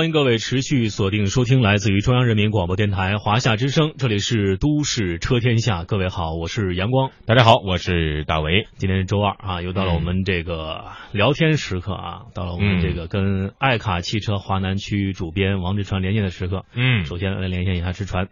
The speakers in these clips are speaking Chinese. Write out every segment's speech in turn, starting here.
欢迎各位持续锁定收听来自于中央人民广播电台华夏之声，这里是都市车天下。各位好，我是阳光。大家好，我是大为。今天是周二啊，又到了我们这个聊天时刻啊，到了我们这个跟爱卡汽车华南区主编王志传连线的时刻。嗯，首先来连线一下志传，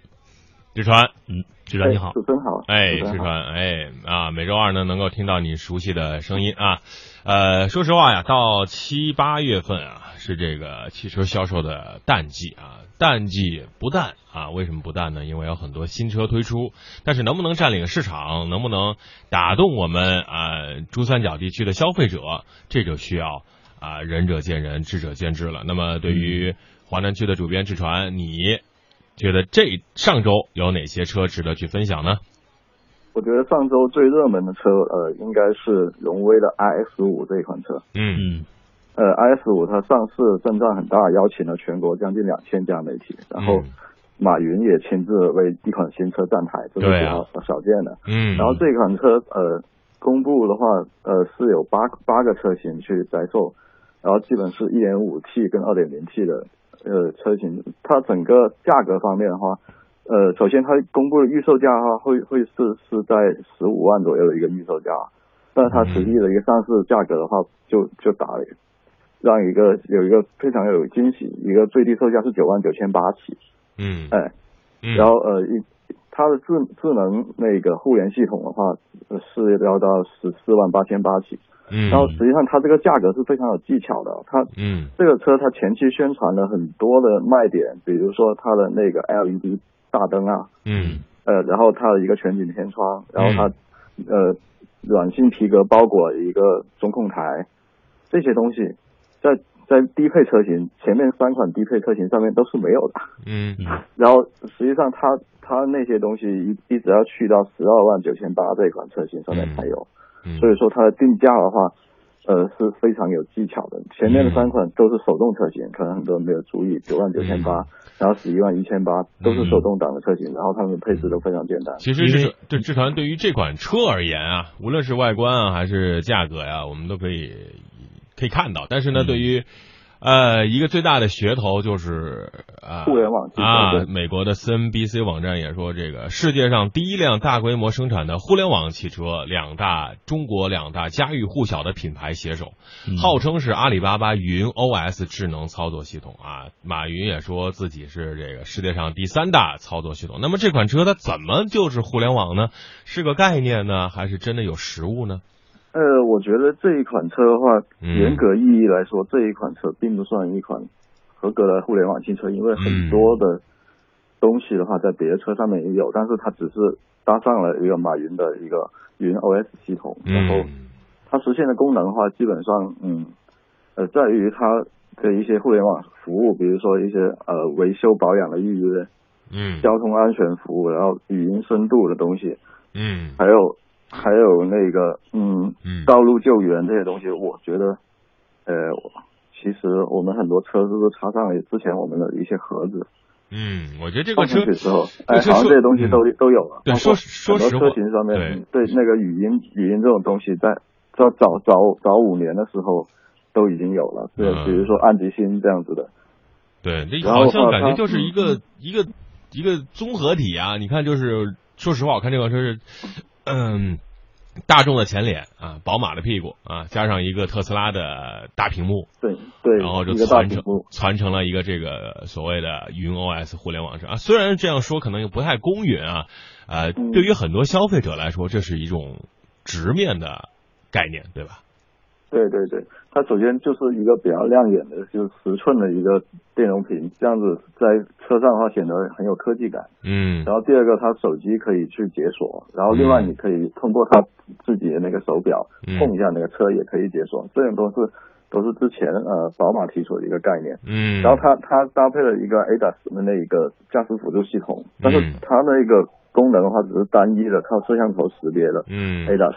志传，嗯，志传你好，主持人好，哎，志传，哎啊，每周二呢能够听到你熟悉的声音啊。呃，说实话呀，到七八月份啊。是这个汽车销售的淡季啊，淡季不淡啊，为什么不淡呢？因为有很多新车推出，但是能不能占领市场，能不能打动我们啊珠三角地区的消费者，这就需要啊仁者见仁，智者见智了。那么对于华南区的主编志传，你觉得这上周有哪些车值得去分享呢？我觉得上周最热门的车，呃，应该是荣威的 iX 五这一款车。嗯嗯。呃，iS 五它上市阵仗很大，邀请了全国将近两千家媒体，然后马云也亲自为一款新车站台，这是比较少见的。嗯，然后这款车呃公布的话，呃是有八八个车型去在售，然后基本是一点五 T 跟二点零 T 的呃车型，它整个价格方面的话，呃首先它公布的预售价的话会会是是在十五万左右的一个预售价，但是它实际的一个上市价格的话就就打了。让一个有一个非常有惊喜，一个最低售价是九万九千八起，嗯，哎，然后呃一它的智智能那个互联系统的话是要到十四万八千八起，嗯，然后实际上它这个价格是非常有技巧的，它嗯。这个车它前期宣传了很多的卖点，比如说它的那个 LED 大灯啊，嗯，呃，然后它的一个全景天窗，然后它呃软性皮革包裹一个中控台这些东西。在在低配车型前面三款低配车型上面都是没有的，嗯，然后实际上它它那些东西一一直要去到十二万九千八这款车型上面才有，所以说它的定价的话，呃是非常有技巧的。前面的三款都是手动车型，可能很多人没有注意，九万九千八，然后十一万一千八都是手动挡的车型，然后它们的配置都非常简单。其实是对志团对于这款车而言啊，无论是外观啊还是价格呀，我们都可以。可以看到，但是呢，对于呃一个最大的噱头就是啊，互联网啊，美国的 CNBC 网站也说，这个世界上第一辆大规模生产的互联网汽车，两大中国两大家喻户晓的品牌携手，号称是阿里巴巴云 OS 智能操作系统啊。马云也说自己是这个世界上第三大操作系统。那么这款车它怎么就是互联网呢？是个概念呢，还是真的有实物呢？呃，我觉得这一款车的话，严格意义来说，这一款车并不算一款合格的互联网汽车，因为很多的东西的话，在别的车上面也有，但是它只是搭上了一个马云的一个云 OS 系统，然后它实现的功能的话，基本上，嗯，呃，在于它的一些互联网服务，比如说一些呃维修保养的预约，嗯，交通安全服务，然后语音深度的东西，嗯，还有。还有那个，嗯，道路救援这些东西，我觉得，呃，其实我们很多车是不是插上了之前我们的一些盒子？嗯，我觉得这个车时候，哎，好像这些东西都都有了。对，说说实话，车型上面对那个语音语音这种东西，在在早早早五年的时候都已经有了。对，比如说安吉星这样子的。对，这好像感觉就是一个一个一个综合体啊！你看，就是说实话，我看这款车是。嗯，大众的前脸啊，宝马的屁股啊，加上一个特斯拉的大屏幕，对对，然后就传承传承了一个这个所谓的云 OS 互联网上啊。虽然这样说可能又不太公允啊，呃，对于很多消费者来说，这是一种直面的概念，对吧？对对对，它首先就是一个比较亮眼的，就是十寸的一个电容屏，这样子在车上的话显得很有科技感。嗯。然后第二个，它手机可以去解锁，然后另外你可以通过它自己的那个手表嗯碰一下那个车也可以解锁，这种都是都是之前呃宝马提出的一个概念。嗯。然后它它搭配了一个 ADAS 的那一个驾驶辅助系统，但是它那个功能的话只是单一的靠摄像头识别的。嗯。ADAS。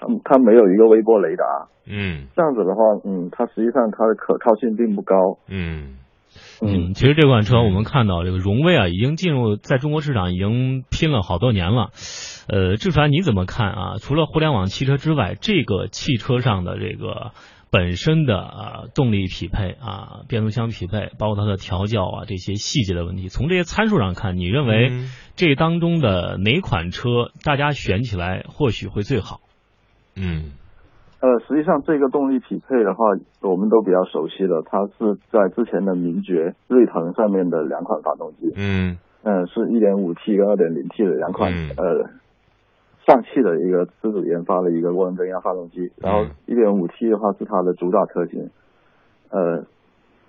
它它没有一个微波雷达，嗯，这样子的话，嗯，它实际上它的可靠性并不高，嗯。嗯，其实这款车我们看到这个荣威啊，已经进入在中国市场已经拼了好多年了，呃，志凡你怎么看啊？除了互联网汽车之外，这个汽车上的这个本身的啊动力匹配啊变速箱匹配，包括它的调教啊这些细节的问题，从这些参数上看，你认为嗯。这当中的哪款车大家选起来或许会最好？嗯。呃，实际上这个动力匹配的话，我们都比较熟悉了，它是在之前的名爵、锐腾上面的两款发动机，嗯。嗯、是 1.5T 跟 2.0T 的两款、嗯。呃上汽的一个自主研发的一个涡轮增压发动机，然后嗯。1.5T 的话是它的主打车型，呃。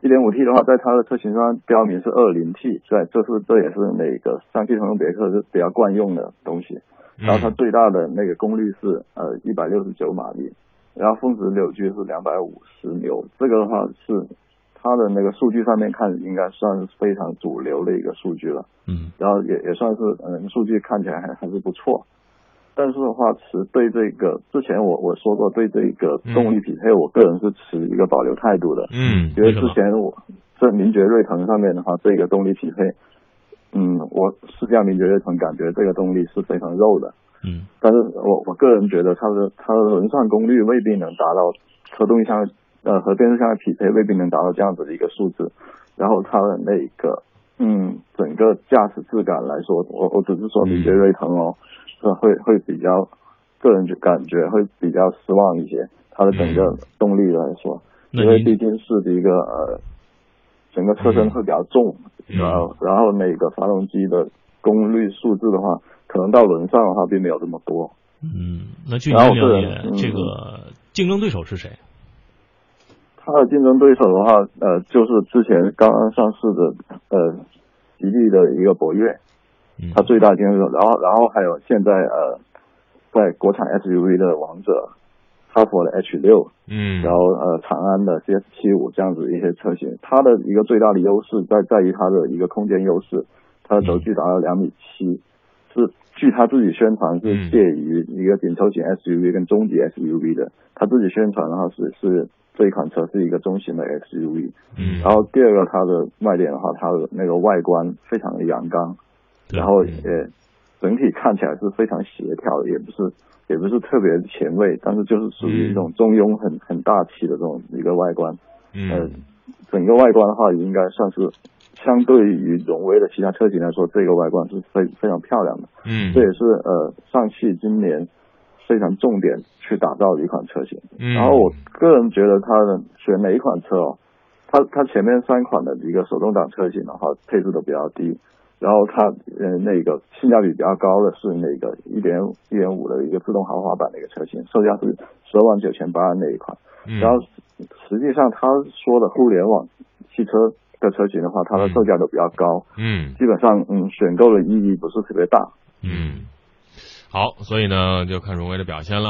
1.5T 的话，在它的车型上标明是 2.0T，对，这是这也是那个上汽通用别克是比较惯用的东西。然后它嗯。最大的那个功率是呃一百六十九马力，然后峰值扭矩是两百五十牛，这个的话是它的那个数据上面看应该算是非常主流的一个数据了，嗯。然后也也算是嗯数据看起来还还是不错，但是的话持对这个之前我我说过对这个动力匹配，我个人是持一个保留态度的，嗯因为之前我在名爵锐腾上面的话，这个动力匹配，嗯，我试驾名爵锐腾，感觉这个动力是非常肉的。嗯。但是我我个人觉得它的它的轮上功率未必能达到和动力箱呃和变速箱的匹配未必能达到这样子的一个数字，然后它的那个嗯整个驾驶质感来说，我我只是说名爵瑞腾哦，是会会比较个人就感觉会比较失望一些，它的整个动力来说，因为毕竟是一个呃整个车身会比较重，嗯然后然后那个发动机的功率数字的话，可能到轮上的话并没有这么多。嗯，那据您然后我个了解，嗯这个竞争对手是谁？它的竞争对手的话，呃，就是之前刚刚上市的呃吉利的一个博越，嗯它最大竞争对手。然后然后还有现在呃在国产 SUV 的王者，哈佛的 H 六，嗯。然后呃长安的 CS 七五这样子一些车型，它的一个最大的优势在在于它的一个空间优势，它的轴距达到两米七，是据他自己宣传嗯是介于一个紧凑型 SUV 跟中级 SUV 的，他自己宣传的话是是这一款车是一个中型的 SUV，嗯。然后第二个它的卖点的话，它的那个外观非常的阳刚，然后嗯。也整体看起来是非常协调的，也不是也不是特别前卫，但是就是属于一种中庸很很大气的这种一个外观。呃嗯，整个外观的话，应该算是相对于荣威的其他车型来说，这个外观是非非常漂亮的。嗯这也是呃上汽今年非常重点去打造的一款车型。嗯然后我个人觉得它的选哪一款车哦，它它前面三款的一个手动挡车型的话，配置都比较低。然后它呃那个性价比比较高的是那个一点一点五的一个自动豪华版的一个车型，售价是十二万九千八那一款。嗯然后实际上他说的互联网汽车的车型的话，它的售价都比较高，嗯基本上嗯选购的意义不是特别大。嗯，好，所以呢就看荣威的表现了哈。